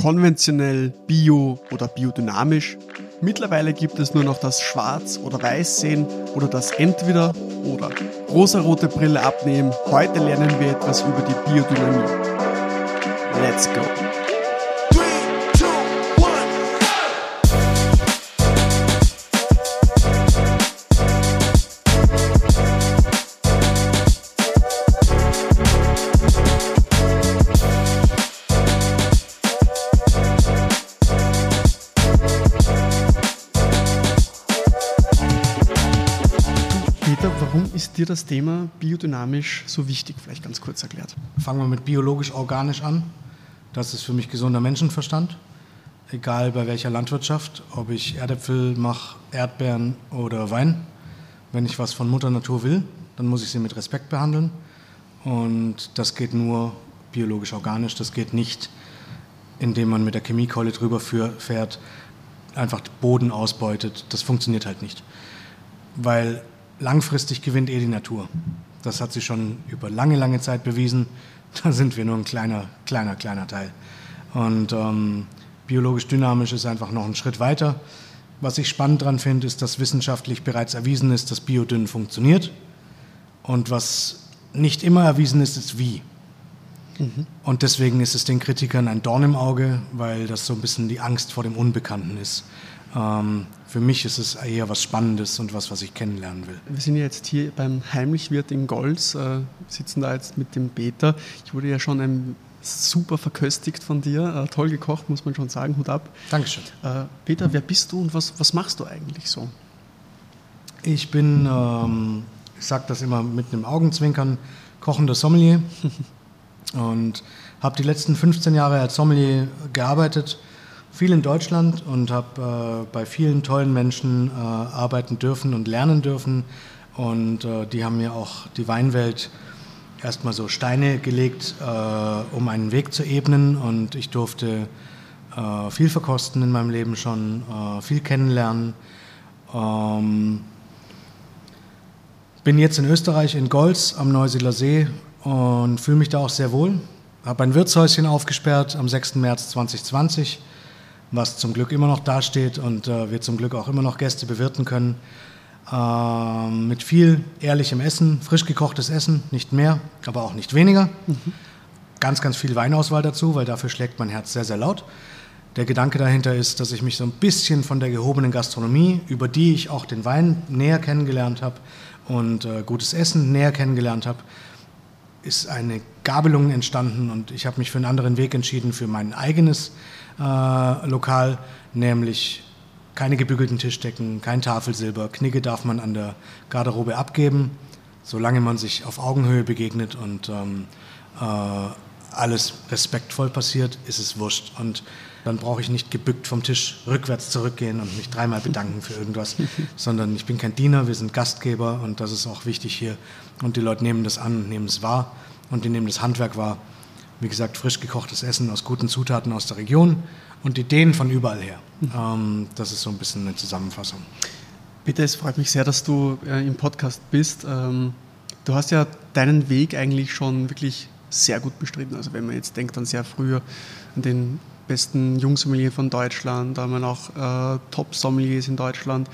konventionell, bio oder biodynamisch. Mittlerweile gibt es nur noch das Schwarz- oder Weiß-Sehen oder das Entweder oder. Rosarote Brille abnehmen. Heute lernen wir etwas über die Biodynamie. Let's go! Dir das Thema biodynamisch so wichtig? Vielleicht ganz kurz erklärt. Fangen wir mit biologisch-organisch an. Das ist für mich gesunder Menschenverstand. Egal bei welcher Landwirtschaft, ob ich Erdäpfel mache, Erdbeeren oder Wein. Wenn ich was von Mutter Natur will, dann muss ich sie mit Respekt behandeln. Und das geht nur biologisch-organisch. Das geht nicht, indem man mit der Chemiekeule drüber fährt, einfach Boden ausbeutet. Das funktioniert halt nicht. Weil langfristig gewinnt eh die Natur. Das hat sie schon über lange, lange Zeit bewiesen. Da sind wir nur ein kleiner, kleiner, kleiner Teil. Und ähm, biologisch dynamisch ist einfach noch ein Schritt weiter. Was ich spannend daran finde, ist, dass wissenschaftlich bereits erwiesen ist, dass Biodünn funktioniert. Und was nicht immer erwiesen ist, ist wie. Mhm. Und deswegen ist es den Kritikern ein Dorn im Auge, weil das so ein bisschen die Angst vor dem Unbekannten ist. Ähm, für mich ist es eher was Spannendes und was, was ich kennenlernen will. Wir sind ja jetzt hier beim Heimlichwirt in Golz, äh, sitzen da jetzt mit dem Peter. Ich wurde ja schon ein super verköstigt von dir, äh, toll gekocht, muss man schon sagen, Hut ab. Dankeschön. Äh, Peter, wer bist du und was, was machst du eigentlich so? Ich bin, ähm, ich sage das immer mit einem Augenzwinkern, kochender Sommelier und habe die letzten 15 Jahre als Sommelier gearbeitet viel in Deutschland und habe äh, bei vielen tollen Menschen äh, arbeiten dürfen und lernen dürfen. Und äh, die haben mir auch die Weinwelt erstmal so Steine gelegt, äh, um einen Weg zu ebnen. Und ich durfte äh, viel verkosten in meinem Leben schon, äh, viel kennenlernen. Ähm, bin jetzt in Österreich in Golz am Neusiedler See und fühle mich da auch sehr wohl. Habe ein Wirtshäuschen aufgesperrt am 6. März 2020 was zum Glück immer noch dasteht und äh, wir zum Glück auch immer noch Gäste bewirten können. Äh, mit viel ehrlichem Essen, frisch gekochtes Essen, nicht mehr, aber auch nicht weniger. Mhm. Ganz, ganz viel Weinauswahl dazu, weil dafür schlägt mein Herz sehr, sehr laut. Der Gedanke dahinter ist, dass ich mich so ein bisschen von der gehobenen Gastronomie, über die ich auch den Wein näher kennengelernt habe und äh, gutes Essen näher kennengelernt habe, ist eine Gabelung entstanden und ich habe mich für einen anderen Weg entschieden, für mein eigenes äh, Lokal, nämlich keine gebügelten Tischdecken, kein Tafelsilber. Knigge darf man an der Garderobe abgeben, solange man sich auf Augenhöhe begegnet und ähm, äh, alles respektvoll passiert, ist es wurscht. Und dann brauche ich nicht gebückt vom Tisch rückwärts zurückgehen und mich dreimal bedanken für irgendwas, sondern ich bin kein Diener, wir sind Gastgeber und das ist auch wichtig hier. Und die Leute nehmen das an nehmen es wahr und die nehmen das Handwerk wahr. Wie gesagt, frisch gekochtes Essen aus guten Zutaten aus der Region und Ideen von überall her. Mhm. Ähm, das ist so ein bisschen eine Zusammenfassung. Bitte, es freut mich sehr, dass du äh, im Podcast bist. Ähm, du hast ja deinen Weg eigentlich schon wirklich sehr gut bestritten. Also wenn man jetzt denkt an sehr früher, an den besten Jungsommelier von Deutschland, da haben wir auch äh, Top-Sommeliers in Deutschland,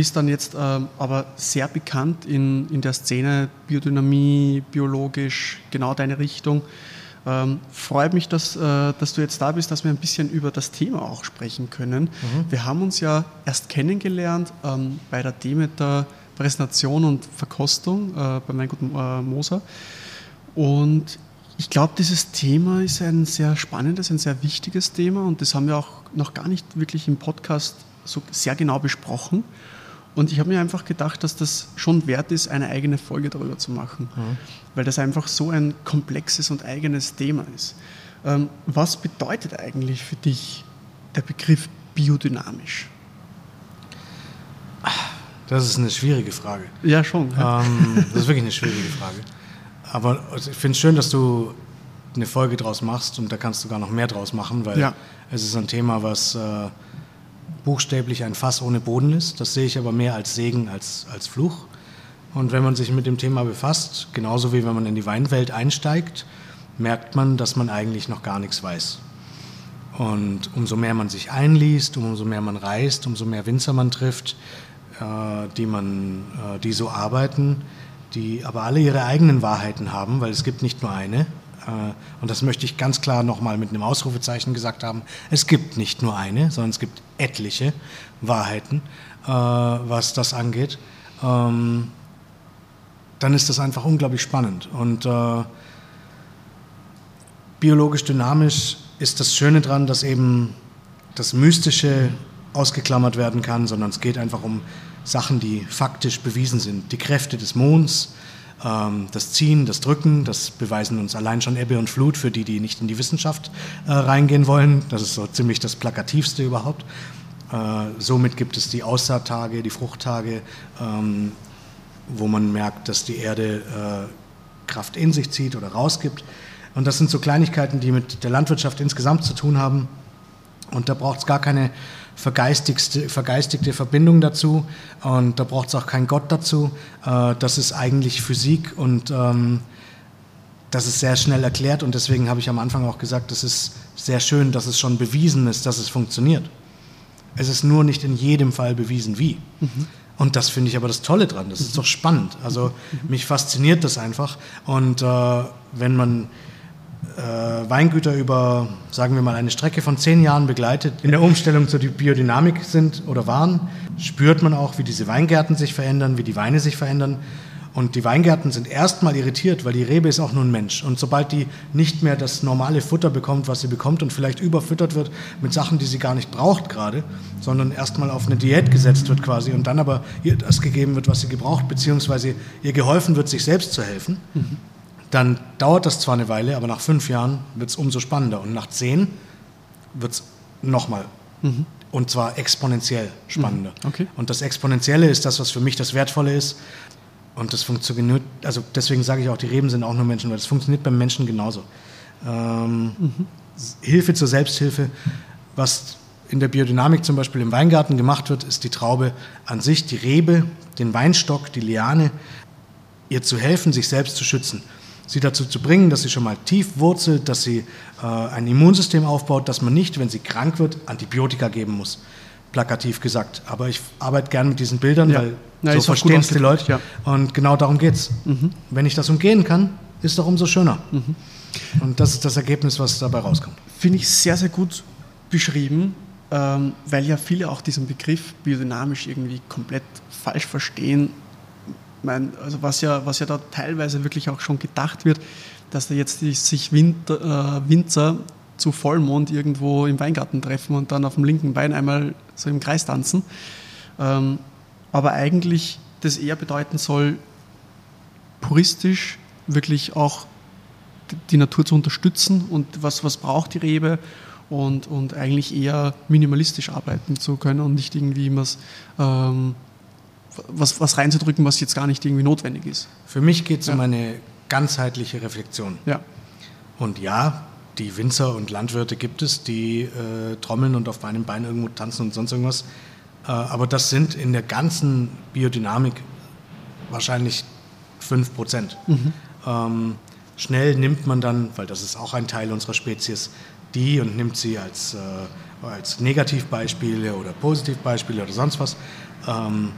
bist dann jetzt äh, aber sehr bekannt in, in der Szene Biodynamie, biologisch, genau deine Richtung. Ähm, freut mich, dass, äh, dass du jetzt da bist, dass wir ein bisschen über das Thema auch sprechen können. Mhm. Wir haben uns ja erst kennengelernt ähm, bei der Demeter Präsentation und Verkostung äh, bei meinem guten äh, Moser. Und ich glaube, dieses Thema ist ein sehr spannendes, ein sehr wichtiges Thema und das haben wir auch noch gar nicht wirklich im Podcast so sehr genau besprochen. Und ich habe mir einfach gedacht, dass das schon wert ist, eine eigene Folge darüber zu machen, mhm. weil das einfach so ein komplexes und eigenes Thema ist. Ähm, was bedeutet eigentlich für dich der Begriff biodynamisch? Das ist eine schwierige Frage. Ja, schon. Ähm, das ist wirklich eine schwierige Frage. Aber ich finde es schön, dass du eine Folge draus machst und da kannst du gar noch mehr draus machen, weil ja. es ist ein Thema, was äh, buchstäblich ein Fass ohne Boden ist. Das sehe ich aber mehr als Segen als als Fluch. Und wenn man sich mit dem Thema befasst, genauso wie wenn man in die Weinwelt einsteigt, merkt man, dass man eigentlich noch gar nichts weiß. Und umso mehr man sich einliest, umso mehr man reist, umso mehr Winzer man trifft, äh, die, man, äh, die so arbeiten, die aber alle ihre eigenen Wahrheiten haben, weil es gibt nicht nur eine. Äh, und das möchte ich ganz klar nochmal mit einem Ausrufezeichen gesagt haben. Es gibt nicht nur eine, sondern es gibt etliche Wahrheiten, was das angeht. Ähm, dann ist das einfach unglaublich spannend. Und biologisch dynamisch ist das Schöne daran, dass eben das Mystische ausgeklammert werden kann, sondern es geht einfach um Sachen, die faktisch bewiesen sind. Die Kräfte des Monds, das Ziehen, das Drücken, das beweisen uns allein schon Ebbe und Flut für die, die nicht in die Wissenschaft äh, reingehen wollen. Das ist so ziemlich das Plakativste überhaupt. Äh, somit gibt es die Aussaattage, die Fruchttage, ähm, wo man merkt, dass die Erde äh, Kraft in sich zieht oder rausgibt. Und das sind so Kleinigkeiten, die mit der Landwirtschaft insgesamt zu tun haben. Und da braucht es gar keine vergeistigte, vergeistigte Verbindung dazu und da braucht es auch keinen Gott dazu. Äh, das ist eigentlich Physik und ähm, das ist sehr schnell erklärt und deswegen habe ich am Anfang auch gesagt, es ist sehr schön, dass es schon bewiesen ist, dass es funktioniert. Es ist nur nicht in jedem Fall bewiesen, wie. Mhm. Und das finde ich aber das Tolle dran. Das ist doch spannend. Also mich fasziniert das einfach. Und äh, wenn man Weingüter über, sagen wir mal, eine Strecke von zehn Jahren begleitet, in der Umstellung zur Biodynamik sind oder waren, spürt man auch, wie diese Weingärten sich verändern, wie die Weine sich verändern. Und die Weingärten sind erstmal irritiert, weil die Rebe ist auch nur ein Mensch. Und sobald die nicht mehr das normale Futter bekommt, was sie bekommt und vielleicht überfüttert wird mit Sachen, die sie gar nicht braucht gerade, sondern erstmal auf eine Diät gesetzt wird quasi und dann aber ihr das gegeben wird, was sie gebraucht, beziehungsweise ihr geholfen wird, sich selbst zu helfen, mhm dann dauert das zwar eine Weile, aber nach fünf Jahren wird es umso spannender. Und nach zehn wird es nochmal. Mhm. Und zwar exponentiell spannender. Mhm. Okay. Und das Exponentielle ist das, was für mich das Wertvolle ist. Und das funktioniert, also deswegen sage ich auch, die Reben sind auch nur Menschen, weil das funktioniert beim Menschen genauso. Ähm, mhm. Hilfe zur Selbsthilfe, was in der Biodynamik zum Beispiel im Weingarten gemacht wird, ist die Traube an sich, die Rebe, den Weinstock, die Liane, ihr zu helfen, sich selbst zu schützen sie dazu zu bringen, dass sie schon mal tief wurzelt, dass sie äh, ein Immunsystem aufbaut, dass man nicht, wenn sie krank wird, Antibiotika geben muss. Plakativ gesagt. Aber ich arbeite gern mit diesen Bildern, ja. weil ja, so verstehen es die Leute. Ja. Und genau darum geht es. Mhm. Wenn ich das umgehen kann, ist es doch umso schöner. Mhm. Und das ist das Ergebnis, was dabei rauskommt. Finde ich sehr, sehr gut beschrieben, ähm, weil ja viele auch diesen Begriff biodynamisch irgendwie komplett falsch verstehen mein, also was ja, was ja da teilweise wirklich auch schon gedacht wird, dass da jetzt die, sich Winter, äh, Winzer zu Vollmond irgendwo im Weingarten treffen und dann auf dem linken Bein einmal so im Kreis tanzen. Ähm, aber eigentlich das eher bedeuten soll, puristisch wirklich auch die Natur zu unterstützen und was, was braucht die Rebe und, und eigentlich eher minimalistisch arbeiten zu können und nicht irgendwie immer ähm, was, was reinzudrücken, was jetzt gar nicht irgendwie notwendig ist. Für mich geht es ja. um eine ganzheitliche Reflexion. Ja. Und ja, die Winzer und Landwirte gibt es, die äh, trommeln und auf einem Bein irgendwo tanzen und sonst irgendwas. Äh, aber das sind in der ganzen Biodynamik wahrscheinlich 5 Prozent. Mhm. Ähm, schnell nimmt man dann, weil das ist auch ein Teil unserer Spezies, die und nimmt sie als, äh, als Negativbeispiele oder Positivbeispiele oder sonst was. Ähm,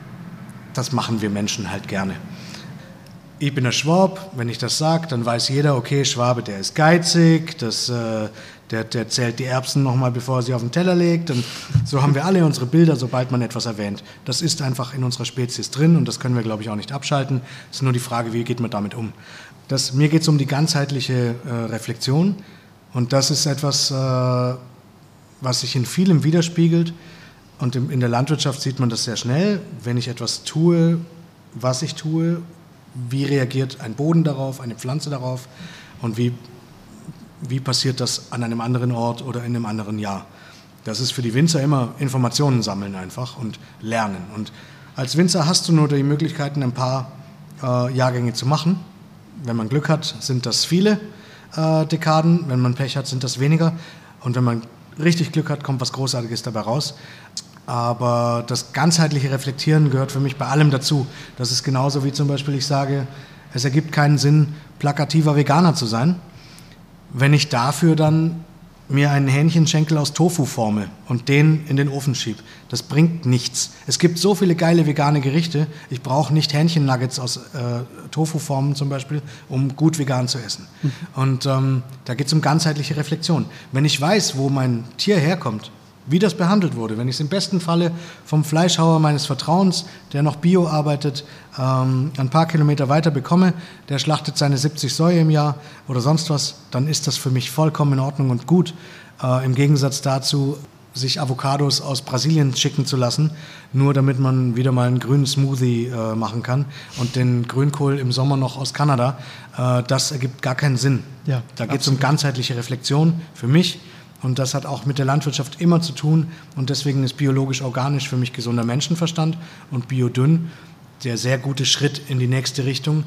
das machen wir Menschen halt gerne. Ich bin ein Schwab, wenn ich das sage, dann weiß jeder, okay, Schwabe, der ist geizig, das, äh, der, der zählt die Erbsen nochmal, bevor er sie auf den Teller legt. Und so haben wir alle unsere Bilder, sobald man etwas erwähnt. Das ist einfach in unserer Spezies drin und das können wir, glaube ich, auch nicht abschalten. Es ist nur die Frage, wie geht man damit um. Das, mir geht es um die ganzheitliche äh, Reflexion und das ist etwas, äh, was sich in vielem widerspiegelt. Und in der Landwirtschaft sieht man das sehr schnell. Wenn ich etwas tue, was ich tue, wie reagiert ein Boden darauf, eine Pflanze darauf und wie, wie passiert das an einem anderen Ort oder in einem anderen Jahr. Das ist für die Winzer immer Informationen sammeln einfach und lernen. Und als Winzer hast du nur die Möglichkeiten, ein paar äh, Jahrgänge zu machen. Wenn man Glück hat, sind das viele äh, Dekaden. Wenn man Pech hat, sind das weniger. Und wenn man richtig Glück hat, kommt was Großartiges dabei raus. Aber das ganzheitliche Reflektieren gehört für mich bei allem dazu. Das ist genauso wie zum Beispiel ich sage, es ergibt keinen Sinn, plakativer Veganer zu sein, wenn ich dafür dann mir einen Hähnchenschenkel aus Tofu forme und den in den Ofen schiebe. Das bringt nichts. Es gibt so viele geile vegane Gerichte. Ich brauche nicht Hähnchennuggets aus äh, Tofu-Formen zum Beispiel, um gut vegan zu essen. Mhm. Und ähm, da geht es um ganzheitliche Reflexion. Wenn ich weiß, wo mein Tier herkommt, wie das behandelt wurde. Wenn ich es im besten Falle vom Fleischhauer meines Vertrauens, der noch bio arbeitet, ähm, ein paar Kilometer weiter bekomme, der schlachtet seine 70 Säue im Jahr oder sonst was, dann ist das für mich vollkommen in Ordnung und gut. Äh, Im Gegensatz dazu, sich Avocados aus Brasilien schicken zu lassen, nur damit man wieder mal einen grünen Smoothie äh, machen kann und den Grünkohl im Sommer noch aus Kanada, äh, das ergibt gar keinen Sinn. Ja, da geht es um ganzheitliche Reflexion für mich und das hat auch mit der Landwirtschaft immer zu tun. Und deswegen ist biologisch-organisch für mich gesunder Menschenverstand und biodünn der sehr gute Schritt in die nächste Richtung,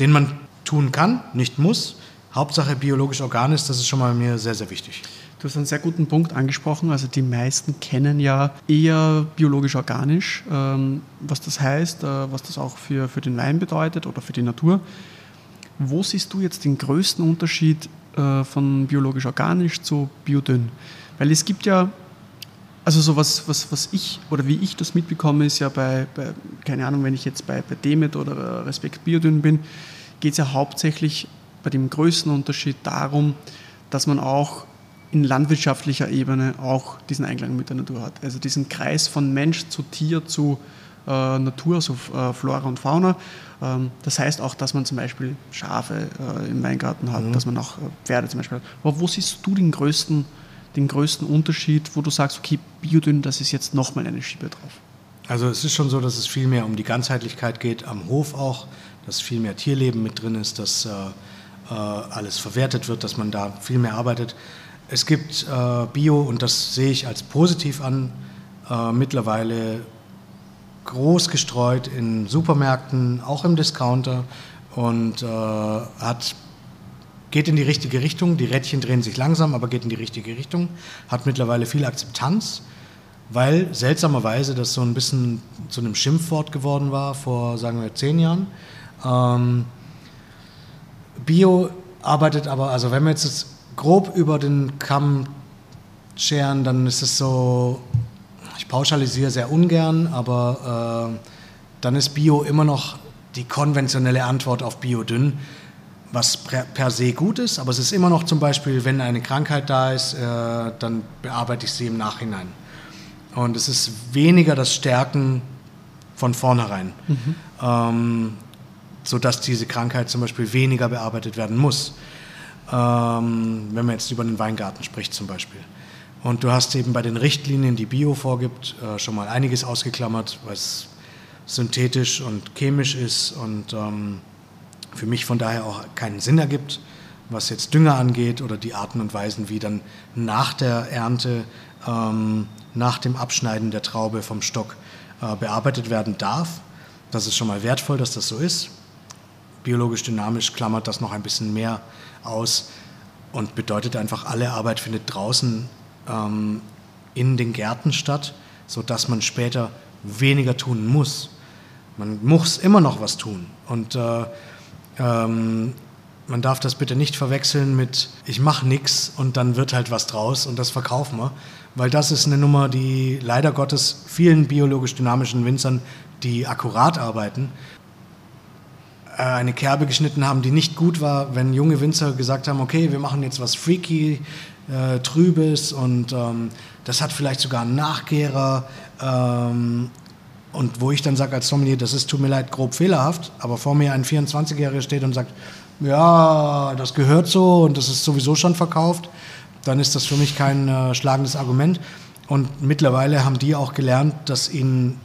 den man tun kann, nicht muss. Hauptsache biologisch-organisch, das ist schon mal mir sehr, sehr wichtig. Du hast einen sehr guten Punkt angesprochen. Also die meisten kennen ja eher biologisch-organisch, ähm, was das heißt, äh, was das auch für, für den Wein bedeutet oder für die Natur. Wo siehst du jetzt den größten Unterschied äh, von biologisch-organisch zu biodünn. Weil es gibt ja, also so was, was, was ich oder wie ich das mitbekomme, ist ja bei, bei keine Ahnung, wenn ich jetzt bei, bei Demet oder Respekt Biodünn bin, geht es ja hauptsächlich bei dem größten Unterschied darum, dass man auch in landwirtschaftlicher Ebene auch diesen Einklang mit der Natur hat. Also diesen Kreis von Mensch zu Tier zu äh, Natur, also äh, Flora und Fauna. Ähm, das heißt auch, dass man zum Beispiel Schafe äh, im Weingarten hat, mhm. dass man auch Pferde zum Beispiel hat. Aber wo siehst du den größten, den größten Unterschied, wo du sagst, okay, Biodünn, das ist jetzt nochmal eine Schiebe drauf? Also es ist schon so, dass es viel mehr um die Ganzheitlichkeit geht, am Hof auch, dass viel mehr Tierleben mit drin ist, dass äh, alles verwertet wird, dass man da viel mehr arbeitet. Es gibt äh, Bio, und das sehe ich als positiv an, äh, mittlerweile groß gestreut in Supermärkten, auch im Discounter und äh, hat, geht in die richtige Richtung. Die Rädchen drehen sich langsam, aber geht in die richtige Richtung. Hat mittlerweile viel Akzeptanz, weil seltsamerweise das so ein bisschen zu einem Schimpfwort geworden war vor, sagen wir, zehn Jahren. Ähm, Bio arbeitet aber, also wenn wir jetzt grob über den Kamm scheren, dann ist es so ich pauschalisiere sehr ungern, aber äh, dann ist Bio immer noch die konventionelle Antwort auf Biodünn, was per se gut ist, aber es ist immer noch zum Beispiel, wenn eine Krankheit da ist, äh, dann bearbeite ich sie im Nachhinein. Und es ist weniger das Stärken von vornherein, mhm. ähm, sodass diese Krankheit zum Beispiel weniger bearbeitet werden muss. Ähm, wenn man jetzt über den Weingarten spricht zum Beispiel. Und du hast eben bei den Richtlinien, die Bio vorgibt, äh, schon mal einiges ausgeklammert, was synthetisch und chemisch ist und ähm, für mich von daher auch keinen Sinn ergibt, was jetzt Dünger angeht oder die Arten und Weisen, wie dann nach der Ernte, ähm, nach dem Abschneiden der Traube vom Stock äh, bearbeitet werden darf. Das ist schon mal wertvoll, dass das so ist. Biologisch dynamisch klammert das noch ein bisschen mehr aus und bedeutet einfach, alle Arbeit findet draußen ähm, in den Gärten statt, sodass man später weniger tun muss. Man muss immer noch was tun. Und äh, ähm, man darf das bitte nicht verwechseln mit, ich mache nichts und dann wird halt was draus und das verkaufen wir. Weil das ist eine Nummer, die leider Gottes vielen biologisch dynamischen Winzern, die akkurat arbeiten, äh, eine Kerbe geschnitten haben, die nicht gut war, wenn junge Winzer gesagt haben, okay, wir machen jetzt was freaky, äh, Trübes und ähm, das hat vielleicht sogar einen Nachgärer. Ähm, und wo ich dann sage als Sommelier, das ist, tut mir leid, grob fehlerhaft, aber vor mir ein 24-Jähriger steht und sagt, ja, das gehört so und das ist sowieso schon verkauft, dann ist das für mich kein äh, schlagendes Argument. Und mittlerweile haben die auch gelernt, dass ihnen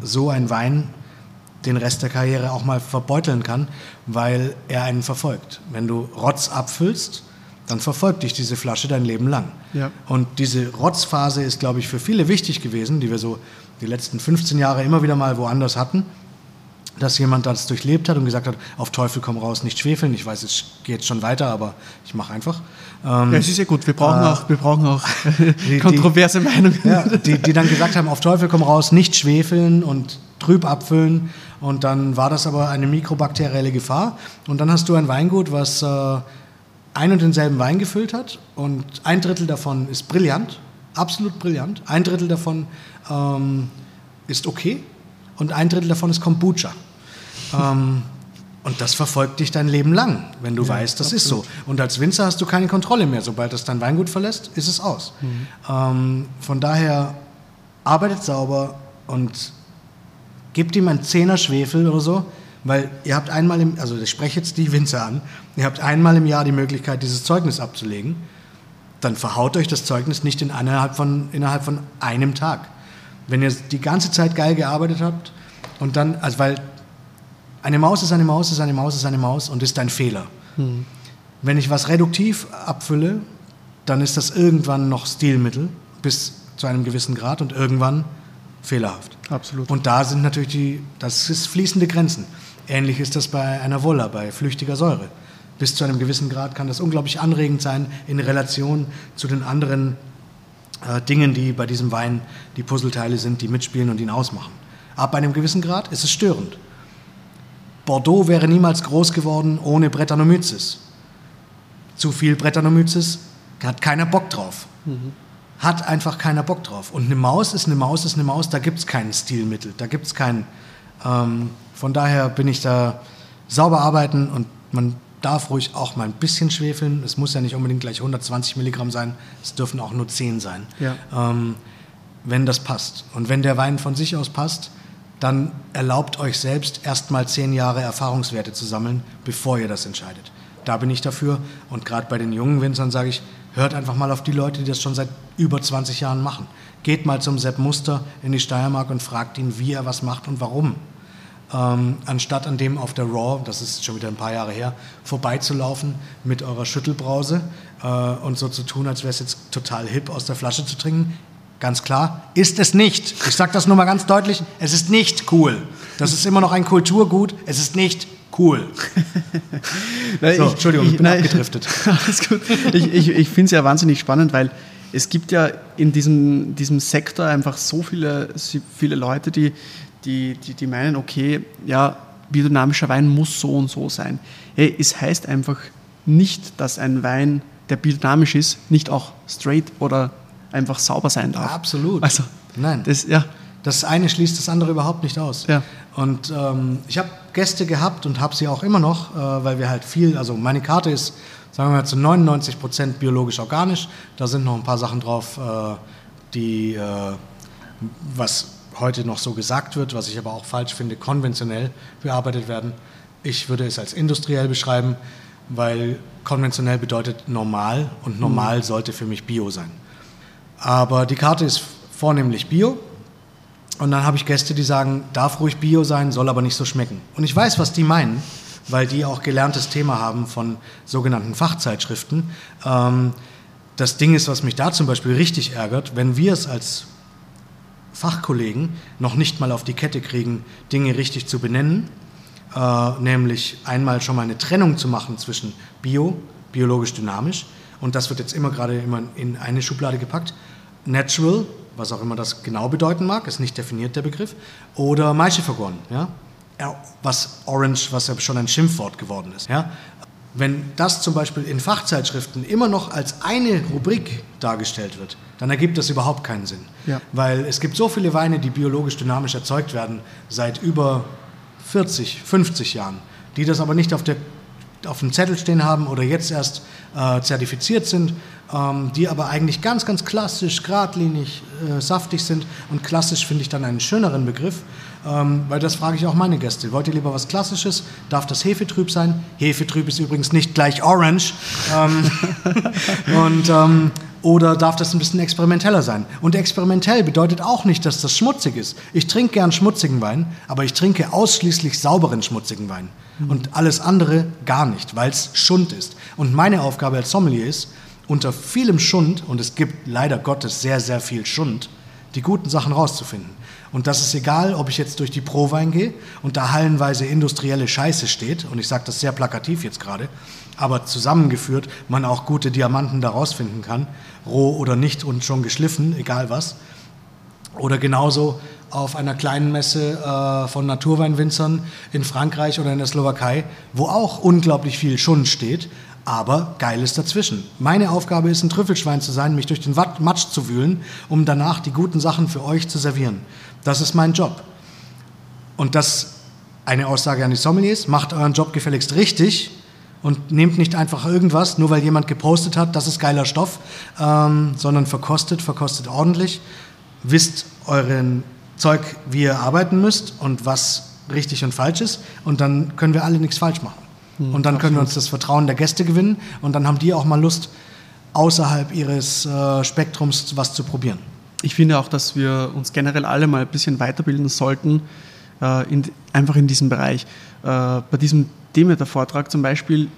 so ein Wein den Rest der Karriere auch mal verbeuteln kann, weil er einen verfolgt. Wenn du Rotz abfüllst, dann verfolgt dich diese Flasche dein Leben lang. Ja. Und diese Rotzphase ist, glaube ich, für viele wichtig gewesen, die wir so die letzten 15 Jahre immer wieder mal woanders hatten, dass jemand das durchlebt hat und gesagt hat, auf Teufel komm raus, nicht schwefeln. Ich weiß, es geht schon weiter, aber ich mache einfach. Ähm, ja, es ist ja gut, wir brauchen äh, auch, wir brauchen auch die, kontroverse Meinungen. Ja, die, die dann gesagt haben, auf Teufel komm raus, nicht schwefeln und trüb abfüllen. Und dann war das aber eine mikrobakterielle Gefahr. Und dann hast du ein Weingut, was... Äh, ein und denselben Wein gefüllt hat und ein Drittel davon ist brillant, absolut brillant, ein Drittel davon ähm, ist okay und ein Drittel davon ist Kombucha. ähm, und das verfolgt dich dein Leben lang, wenn du ja, weißt, das absolut. ist so. Und als Winzer hast du keine Kontrolle mehr. Sobald das dein Weingut verlässt, ist es aus. Mhm. Ähm, von daher arbeitet sauber und gebt ihm einen Zehner Schwefel oder so, weil ihr habt einmal im, also ich spreche jetzt die Winzer an, ihr habt einmal im Jahr die Möglichkeit, dieses Zeugnis abzulegen. Dann verhaut euch das Zeugnis nicht in innerhalb, von, innerhalb von einem Tag. Wenn ihr die ganze Zeit geil gearbeitet habt und dann, also weil eine Maus ist eine Maus, ist eine Maus, ist eine Maus und ist ein Fehler. Hm. Wenn ich was reduktiv abfülle, dann ist das irgendwann noch Stilmittel bis zu einem gewissen Grad und irgendwann fehlerhaft. Absolut. Und da sind natürlich die, das ist fließende Grenzen. Ähnlich ist das bei einer Wolla, bei flüchtiger Säure. Bis zu einem gewissen Grad kann das unglaublich anregend sein in Relation zu den anderen äh, Dingen, die bei diesem Wein die Puzzleteile sind, die mitspielen und ihn ausmachen. Ab einem gewissen Grad ist es störend. Bordeaux wäre niemals groß geworden ohne Brettanomyces. Zu viel Brettanomyces hat keiner Bock drauf. Mhm. Hat einfach keiner Bock drauf. Und eine Maus ist eine Maus, ist eine Maus, da gibt es kein Stilmittel, da gibt es kein. Ähm, von daher bin ich da sauber arbeiten und man darf ruhig auch mal ein bisschen schwefeln. Es muss ja nicht unbedingt gleich 120 Milligramm sein, es dürfen auch nur 10 sein. Ja. Ähm, wenn das passt. Und wenn der Wein von sich aus passt, dann erlaubt euch selbst erstmal zehn Jahre Erfahrungswerte zu sammeln, bevor ihr das entscheidet. Da bin ich dafür. Und gerade bei den jungen Winzern sage ich, hört einfach mal auf die Leute, die das schon seit über 20 Jahren machen. Geht mal zum Sepp Muster in die Steiermark und fragt ihn, wie er was macht und warum. Ähm, anstatt an dem auf der Raw, das ist schon wieder ein paar Jahre her, vorbeizulaufen mit eurer Schüttelbrause äh, und so zu tun, als wäre es jetzt total hip, aus der Flasche zu trinken. Ganz klar, ist es nicht. Ich sage das nur mal ganz deutlich, es ist nicht cool. Das ist immer noch ein Kulturgut, es ist nicht cool. so, ich, Entschuldigung, ich bin nein, abgedriftet. Alles gut. Ich, ich, ich finde es ja wahnsinnig spannend, weil es gibt ja in diesem, diesem Sektor einfach so viele, viele Leute, die, die, die, die meinen, okay, ja, biodynamischer Wein muss so und so sein. Hey, es heißt einfach nicht, dass ein Wein, der biodynamisch ist, nicht auch straight oder einfach sauber sein darf. Absolut. Also, Nein. Das, ja. das eine schließt das andere überhaupt nicht aus. Ja. Und ähm, ich habe Gäste gehabt und habe sie auch immer noch, äh, weil wir halt viel, also meine Karte ist, sagen wir mal, zu 99 Prozent biologisch organisch. Da sind noch ein paar Sachen drauf, äh, die, äh, was heute noch so gesagt wird, was ich aber auch falsch finde, konventionell bearbeitet werden. Ich würde es als industriell beschreiben, weil konventionell bedeutet normal und normal mhm. sollte für mich Bio sein. Aber die Karte ist vornehmlich Bio. Und dann habe ich Gäste, die sagen, darf ruhig Bio sein, soll aber nicht so schmecken. Und ich weiß, was die meinen, weil die auch gelerntes Thema haben von sogenannten Fachzeitschriften. Ähm, das Ding ist, was mich da zum Beispiel richtig ärgert, wenn wir es als Fachkollegen noch nicht mal auf die Kette kriegen, Dinge richtig zu benennen, äh, nämlich einmal schon mal eine Trennung zu machen zwischen Bio, biologisch dynamisch, und das wird jetzt immer gerade immer in eine Schublade gepackt, Natural, was auch immer das genau bedeuten mag, ist nicht definiert der Begriff, oder Maischevergoren, ja? was Orange, was ja schon ein Schimpfwort geworden ist. Ja? Wenn das zum Beispiel in Fachzeitschriften immer noch als eine Rubrik dargestellt wird, dann ergibt das überhaupt keinen Sinn. Ja. Weil es gibt so viele Weine, die biologisch dynamisch erzeugt werden, seit über 40, 50 Jahren, die das aber nicht auf, der, auf dem Zettel stehen haben oder jetzt erst äh, zertifiziert sind, ähm, die aber eigentlich ganz, ganz klassisch, geradlinig, äh, saftig sind. Und klassisch finde ich dann einen schöneren Begriff, ähm, weil das frage ich auch meine Gäste. Wollt ihr lieber was Klassisches? Darf das Hefetrüb sein? Hefetrüb ist übrigens nicht gleich Orange. Ähm, und ähm, oder darf das ein bisschen experimenteller sein? Und experimentell bedeutet auch nicht, dass das schmutzig ist. Ich trinke gern schmutzigen Wein, aber ich trinke ausschließlich sauberen schmutzigen Wein. Mhm. Und alles andere gar nicht, weil es Schund ist. Und meine Aufgabe als Sommelier ist, unter vielem Schund, und es gibt leider Gottes sehr, sehr viel Schund, die guten Sachen rauszufinden. Und das ist egal, ob ich jetzt durch die Prowein gehe und da hallenweise industrielle Scheiße steht, und ich sage das sehr plakativ jetzt gerade, aber zusammengeführt man auch gute Diamanten da rausfinden kann, roh oder nicht und schon geschliffen, egal was. Oder genauso auf einer kleinen Messe äh, von Naturweinwinzern in Frankreich oder in der Slowakei, wo auch unglaublich viel Schund steht, aber Geiles dazwischen. Meine Aufgabe ist, ein Trüffelschwein zu sein, mich durch den Matsch zu wühlen, um danach die guten Sachen für euch zu servieren. Das ist mein Job. Und das eine Aussage an die Sommeliers, macht euren Job gefälligst richtig und nehmt nicht einfach irgendwas, nur weil jemand gepostet hat, das ist geiler Stoff, ähm, sondern verkostet, verkostet ordentlich, wisst euren Zeug, wie ihr arbeiten müsst und was richtig und falsch ist und dann können wir alle nichts falsch machen. Mhm, und dann absolut. können wir uns das Vertrauen der Gäste gewinnen und dann haben die auch mal Lust, außerhalb ihres äh, Spektrums was zu probieren. Ich finde auch, dass wir uns generell alle mal ein bisschen weiterbilden sollten, äh, in, einfach in diesem Bereich. Äh, bei diesem Demeter-Vortrag zum Beispiel,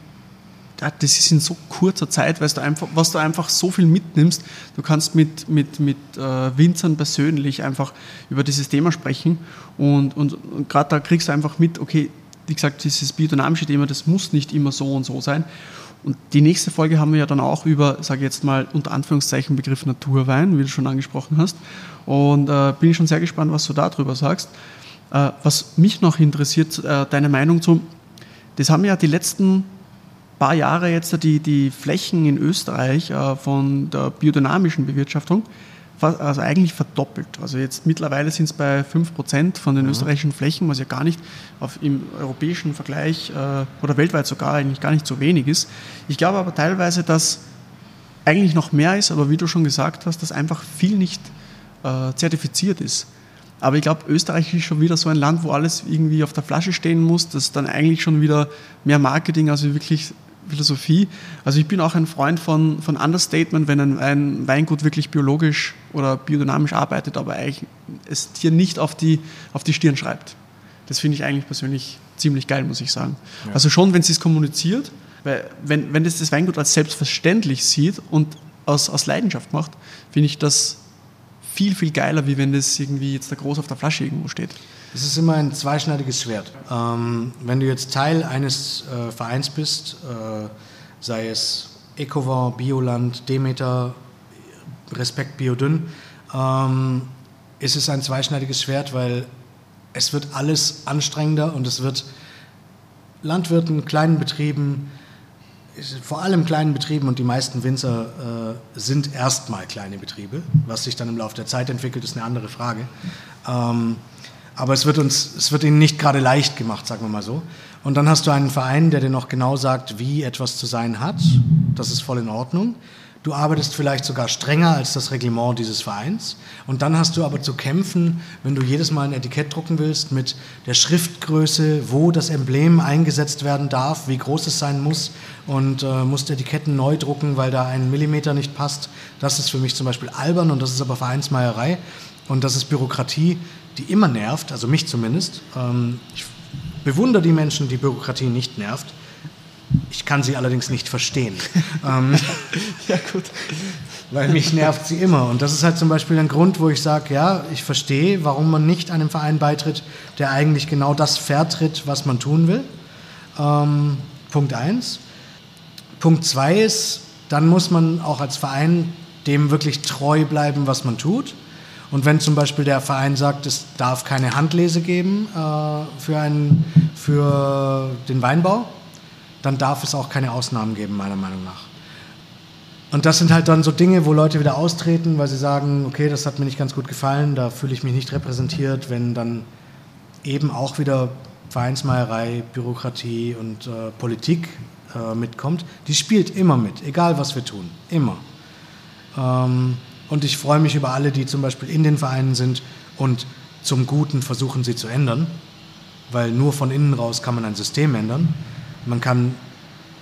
das ist in so kurzer Zeit, weißt du einfach, was du einfach so viel mitnimmst. Du kannst mit, mit, mit äh, Winzern persönlich einfach über dieses Thema sprechen und, und, und gerade da kriegst du einfach mit, okay, wie gesagt, dieses biodynamische Thema, das muss nicht immer so und so sein. Und die nächste Folge haben wir ja dann auch über, sage ich jetzt mal, unter Anführungszeichen Begriff Naturwein, wie du schon angesprochen hast. Und äh, bin ich schon sehr gespannt, was du darüber sagst. Äh, was mich noch interessiert, äh, deine Meinung zu, das haben ja die letzten paar Jahre jetzt die, die Flächen in Österreich äh, von der biodynamischen Bewirtschaftung also eigentlich verdoppelt. Also jetzt mittlerweile sind es bei 5% von den mhm. österreichischen Flächen, was ja gar nicht auf, im europäischen Vergleich oder weltweit sogar eigentlich gar nicht so wenig ist. Ich glaube aber teilweise, dass eigentlich noch mehr ist, aber wie du schon gesagt hast, dass einfach viel nicht äh, zertifiziert ist. Aber ich glaube, Österreich ist schon wieder so ein Land, wo alles irgendwie auf der Flasche stehen muss. Das ist dann eigentlich schon wieder mehr Marketing als wirklich Philosophie. Also ich bin auch ein Freund von, von Understatement, wenn ein, ein Weingut wirklich biologisch oder biodynamisch arbeitet, aber eigentlich es dir nicht auf die, auf die Stirn schreibt. Das finde ich eigentlich persönlich ziemlich geil, muss ich sagen. Ja. Also schon, wenn sie es kommuniziert, weil wenn, wenn das, das Weingut als selbstverständlich sieht und aus, aus Leidenschaft macht, finde ich das viel, viel geiler, wie wenn das irgendwie jetzt da groß auf der Flasche irgendwo steht. Es ist immer ein zweischneidiges Schwert. Ähm, wenn du jetzt Teil eines äh, Vereins bist, äh, sei es Ecovin, Bioland, Demeter, Respekt Biodünn, ähm, ist es ein zweischneidiges Schwert, weil es wird alles anstrengender und es wird Landwirten, kleinen Betrieben, vor allem kleinen Betrieben und die meisten Winzer äh, sind erstmal kleine Betriebe. Was sich dann im Laufe der Zeit entwickelt, ist eine andere Frage. Ähm, aber es wird, uns, es wird ihnen nicht gerade leicht gemacht, sagen wir mal so. Und dann hast du einen Verein, der dir noch genau sagt, wie etwas zu sein hat. Das ist voll in Ordnung. Du arbeitest vielleicht sogar strenger als das Reglement dieses Vereins. Und dann hast du aber zu kämpfen, wenn du jedes Mal ein Etikett drucken willst, mit der Schriftgröße, wo das Emblem eingesetzt werden darf, wie groß es sein muss. Und äh, musst Etiketten neu drucken, weil da ein Millimeter nicht passt. Das ist für mich zum Beispiel albern und das ist aber Vereinsmeierei. Und das ist Bürokratie, die immer nervt, also mich zumindest. Ähm, ich bewundere die Menschen, die Bürokratie nicht nervt. Ich kann sie allerdings nicht verstehen. ähm, ja, gut. Weil mich nervt sie immer. Und das ist halt zum Beispiel ein Grund, wo ich sage, ja, ich verstehe, warum man nicht einem Verein beitritt, der eigentlich genau das vertritt, was man tun will. Ähm, Punkt 1. Punkt 2 ist, dann muss man auch als Verein dem wirklich treu bleiben, was man tut. Und wenn zum Beispiel der Verein sagt, es darf keine Handlese geben äh, für, einen, für den Weinbau, dann darf es auch keine Ausnahmen geben, meiner Meinung nach. Und das sind halt dann so Dinge, wo Leute wieder austreten, weil sie sagen, okay, das hat mir nicht ganz gut gefallen, da fühle ich mich nicht repräsentiert, wenn dann eben auch wieder Vereinsmeierei, Bürokratie und äh, Politik äh, mitkommt. Die spielt immer mit, egal was wir tun, immer. Ähm, und ich freue mich über alle, die zum Beispiel in den Vereinen sind und zum Guten versuchen, sie zu ändern, weil nur von innen raus kann man ein System ändern. Man kann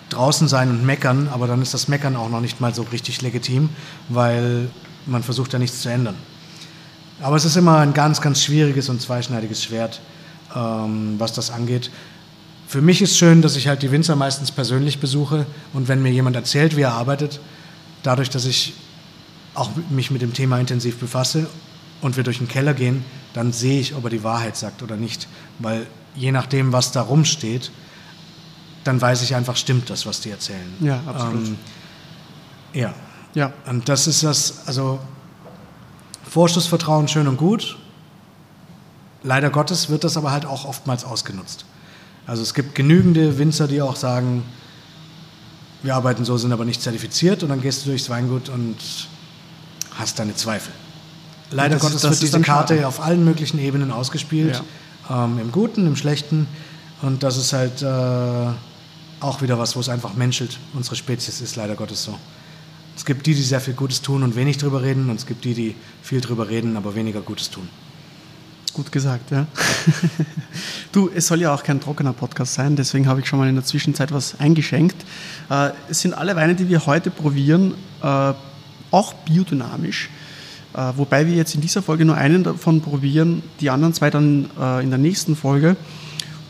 draußen sein und meckern, aber dann ist das Meckern auch noch nicht mal so richtig legitim, weil man versucht ja nichts zu ändern. Aber es ist immer ein ganz, ganz schwieriges und zweischneidiges Schwert, ähm, was das angeht. Für mich ist schön, dass ich halt die Winzer meistens persönlich besuche und wenn mir jemand erzählt, wie er arbeitet, dadurch, dass ich auch mich mit dem Thema intensiv befasse und wir durch den Keller gehen, dann sehe ich, ob er die Wahrheit sagt oder nicht. Weil je nachdem, was da rumsteht, dann weiß ich einfach, stimmt das, was die erzählen. Ja, absolut. Ähm, ja. ja. Und das ist das, also Vorschussvertrauen schön und gut. Leider Gottes wird das aber halt auch oftmals ausgenutzt. Also es gibt genügende Winzer, die auch sagen, wir arbeiten so, sind aber nicht zertifiziert und dann gehst du durchs Weingut und hast deine Zweifel. Leider das Gottes wird diese Karte schade. auf allen möglichen Ebenen ausgespielt. Ähm, Im Guten, im Schlechten. Und das ist halt äh, auch wieder was, wo es einfach menschelt. Unsere Spezies ist leider Gottes so. Es gibt die, die sehr viel Gutes tun und wenig drüber reden. Und es gibt die, die viel drüber reden, aber weniger Gutes tun. Gut gesagt, ja. du, es soll ja auch kein trockener Podcast sein, deswegen habe ich schon mal in der Zwischenzeit was eingeschenkt. Äh, es sind alle Weine, die wir heute probieren, äh, auch biodynamisch. Äh, wobei wir jetzt in dieser Folge nur einen davon probieren, die anderen zwei dann äh, in der nächsten Folge.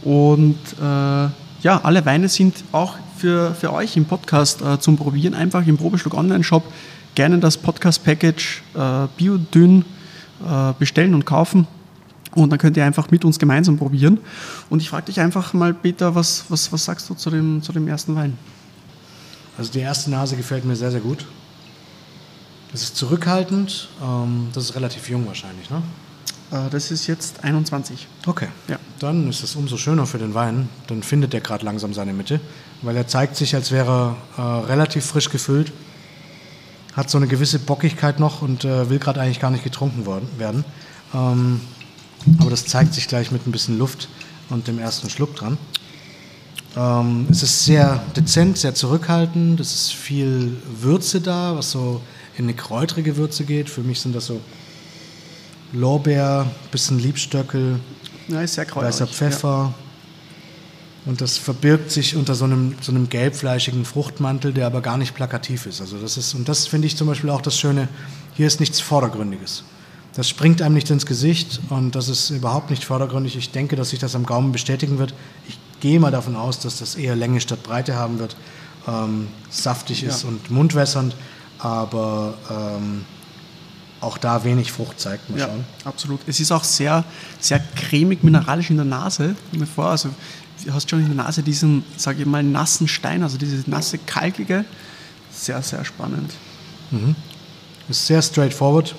Und äh, ja, alle Weine sind auch für, für euch im Podcast äh, zum Probieren. Einfach im Probeschluck Online-Shop gerne das Podcast-Package äh, Biodünn äh, bestellen und kaufen. Und dann könnt ihr einfach mit uns gemeinsam probieren. Und ich frage dich einfach mal, Peter, was, was, was sagst du zu dem, zu dem ersten Wein? Also die erste Nase gefällt mir sehr, sehr gut. Das ist zurückhaltend. Ähm, das ist relativ jung wahrscheinlich, ne? Äh, das ist jetzt 21. Okay. Ja. Dann ist es umso schöner für den Wein. Dann findet er gerade langsam seine Mitte, weil er zeigt sich, als wäre er äh, relativ frisch gefüllt, hat so eine gewisse Bockigkeit noch und äh, will gerade eigentlich gar nicht getrunken worden, werden. Ähm, aber das zeigt sich gleich mit ein bisschen Luft und dem ersten Schluck dran. Ähm, es ist sehr dezent, sehr zurückhaltend. Es ist viel Würze da, was so in eine kräutrige Würze geht. Für mich sind das so Lorbeer, bisschen Liebstöckel, Ja, ist weißer Pfeffer. Und das verbirgt sich unter so einem, so einem gelbfleischigen Fruchtmantel, der aber gar nicht plakativ ist. Also das ist, und das finde ich zum Beispiel auch das Schöne, hier ist nichts Vordergründiges. Das springt einem nicht ins Gesicht und das ist überhaupt nicht vordergründig. Ich denke, dass sich das am Gaumen bestätigen wird. Ich gehe mal davon aus, dass das eher Länge statt Breite haben wird, ähm, saftig ist Ja. und mundwässernd, aber ähm, auch da wenig Frucht zeigt. Mal Ja, schauen. absolut. Es ist auch sehr, sehr cremig mineralisch in der Nase. Stell mir vor, also du hast schon in der Nase diesen, sage ich mal, nassen Stein, also dieses nasse, kalkige. Sehr, sehr spannend. Ist sehr straightforward.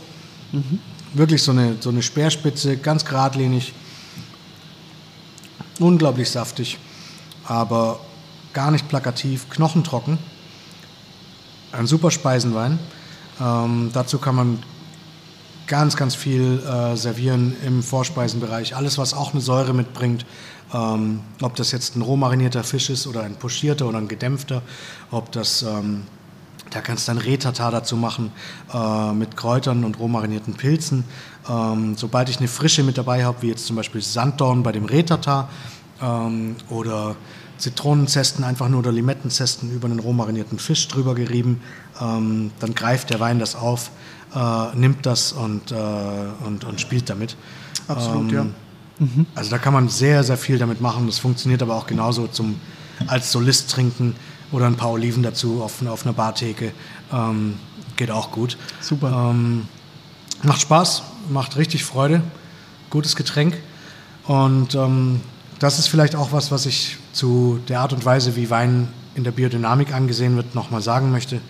Wirklich so eine, so eine Speerspitze, ganz geradlinig. Unglaublich saftig, aber gar nicht plakativ, knochentrocken. Ein super Speisenwein. Ähm, dazu kann man ganz, ganz viel äh, servieren im Vorspeisenbereich. Alles, was auch eine Säure mitbringt. Ähm, ob das jetzt ein roh marinierter Fisch ist oder ein pochierter oder ein gedämpfter. Ob das, ähm, da kannst du dann Rehtatar dazu machen äh, mit Kräutern und roh marinierten Pilzen. Ähm, sobald ich eine Frische mit dabei habe, wie jetzt zum Beispiel Sanddorn bei dem Rehtatar ähm, oder Zitronenzesten einfach nur oder Limettenzesten über einen roh marinierten Fisch drüber gerieben, ähm, dann greift der Wein das auf, äh, nimmt das und, äh, und, und spielt damit. Absolut, ja. Also da kann man sehr, sehr viel damit machen. Das funktioniert aber auch genauso zum, als Solist trinken oder ein paar Oliven dazu auf, auf einer Bartheke. Ähm, geht auch gut. Super. Ähm, macht Spaß, macht richtig Freude. Gutes Getränk. Und ähm, das ist vielleicht auch was, was ich zu der Art und Weise, wie Wein in der Biodynamik angesehen wird, nochmal sagen möchte.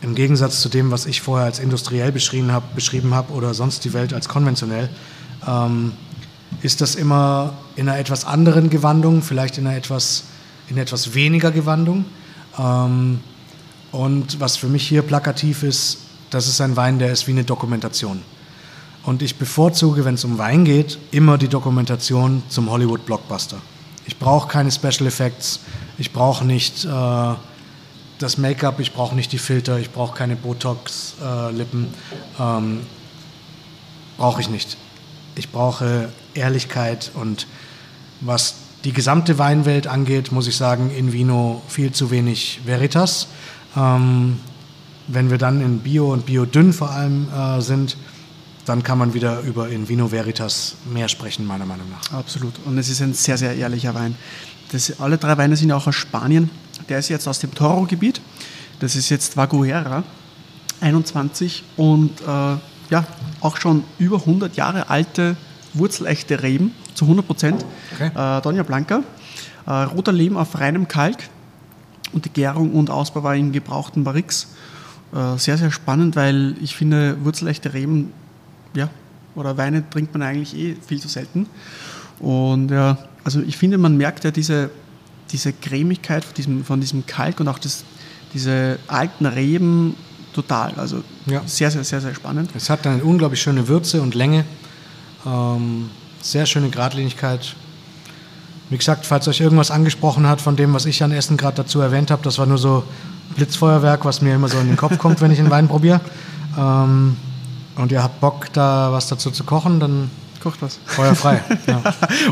Im Gegensatz zu dem, was ich vorher als industriell beschrieben habe beschrieben hab oder sonst die Welt als konventionell, ähm, ist das immer in einer etwas anderen Gewandung, vielleicht in einer etwas, in etwas weniger Gewandung. Ähm, und was für mich hier plakativ ist, das ist ein Wein, der ist wie eine Dokumentation. Und ich bevorzuge, wenn es um Wein geht, immer die Dokumentation zum Hollywood-Blockbuster. Ich brauche keine Special Effects, ich brauche nicht äh, das Make-up, ich brauche nicht die Filter, ich brauche keine Botox-Lippen. ähm, brauche ich nicht. Ich brauche Ehrlichkeit und was die gesamte Weinwelt angeht, muss ich sagen, in Vino viel zu wenig Veritas. Ähm, wenn wir dann in Bio und Biodünn vor allem äh, sind, dann kann man wieder über in Vino Veritas mehr sprechen, meiner Meinung nach. Absolut. Und es ist ein sehr, sehr ehrlicher Wein. Das, alle drei Weine sind ja auch aus Spanien. Der ist jetzt aus dem Toro-Gebiet. Das ist jetzt Vaguera 21 und äh, ja, auch schon über 100 Jahre alte wurzelechte Reben zu 100 Prozent. Okay. Äh, Donja Blanca. Äh, roter Lehm auf reinem Kalk und die Gärung und Ausbau war in gebrauchten Barrix. Äh, sehr, sehr spannend, weil ich finde, wurzelechte Reben ja, oder Weine trinkt man eigentlich eh viel zu selten. Und ja, also ich finde, man merkt ja diese, diese Cremigkeit von diesem, von diesem Kalk und auch das, diese alten Reben total. Also Ja. sehr, sehr, sehr, sehr spannend. Es hat eine unglaublich schöne Würze und Länge. Ähm, sehr schöne Geradlinigkeit. Wie gesagt, falls euch irgendwas angesprochen hat von dem, was ich an Essen gerade dazu erwähnt habe, das war nur so Blitzfeuerwerk, was mir immer so in den Kopf kommt, wenn ich einen Wein probiere. Ähm, und ihr habt Bock, da was dazu zu kochen, dann Kocht was. Feuer frei. Ja,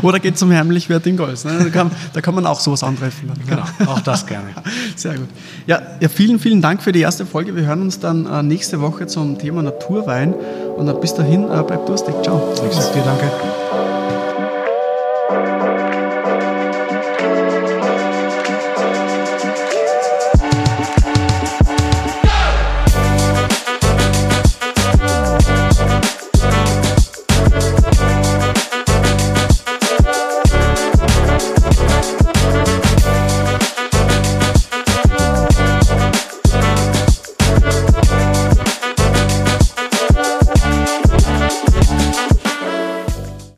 Oder geht zum heimlich Wert in Golz. Ne? Da, kann, da kann man auch sowas antreffen. Dann. genau, auch das gerne. Sehr gut. Ja, ja, vielen, vielen Dank für die erste Folge. Wir hören uns dann äh, nächste Woche zum Thema Naturwein. Und äh, bis dahin, äh, bleibt durstig. Ciao. Ich sag dir danke.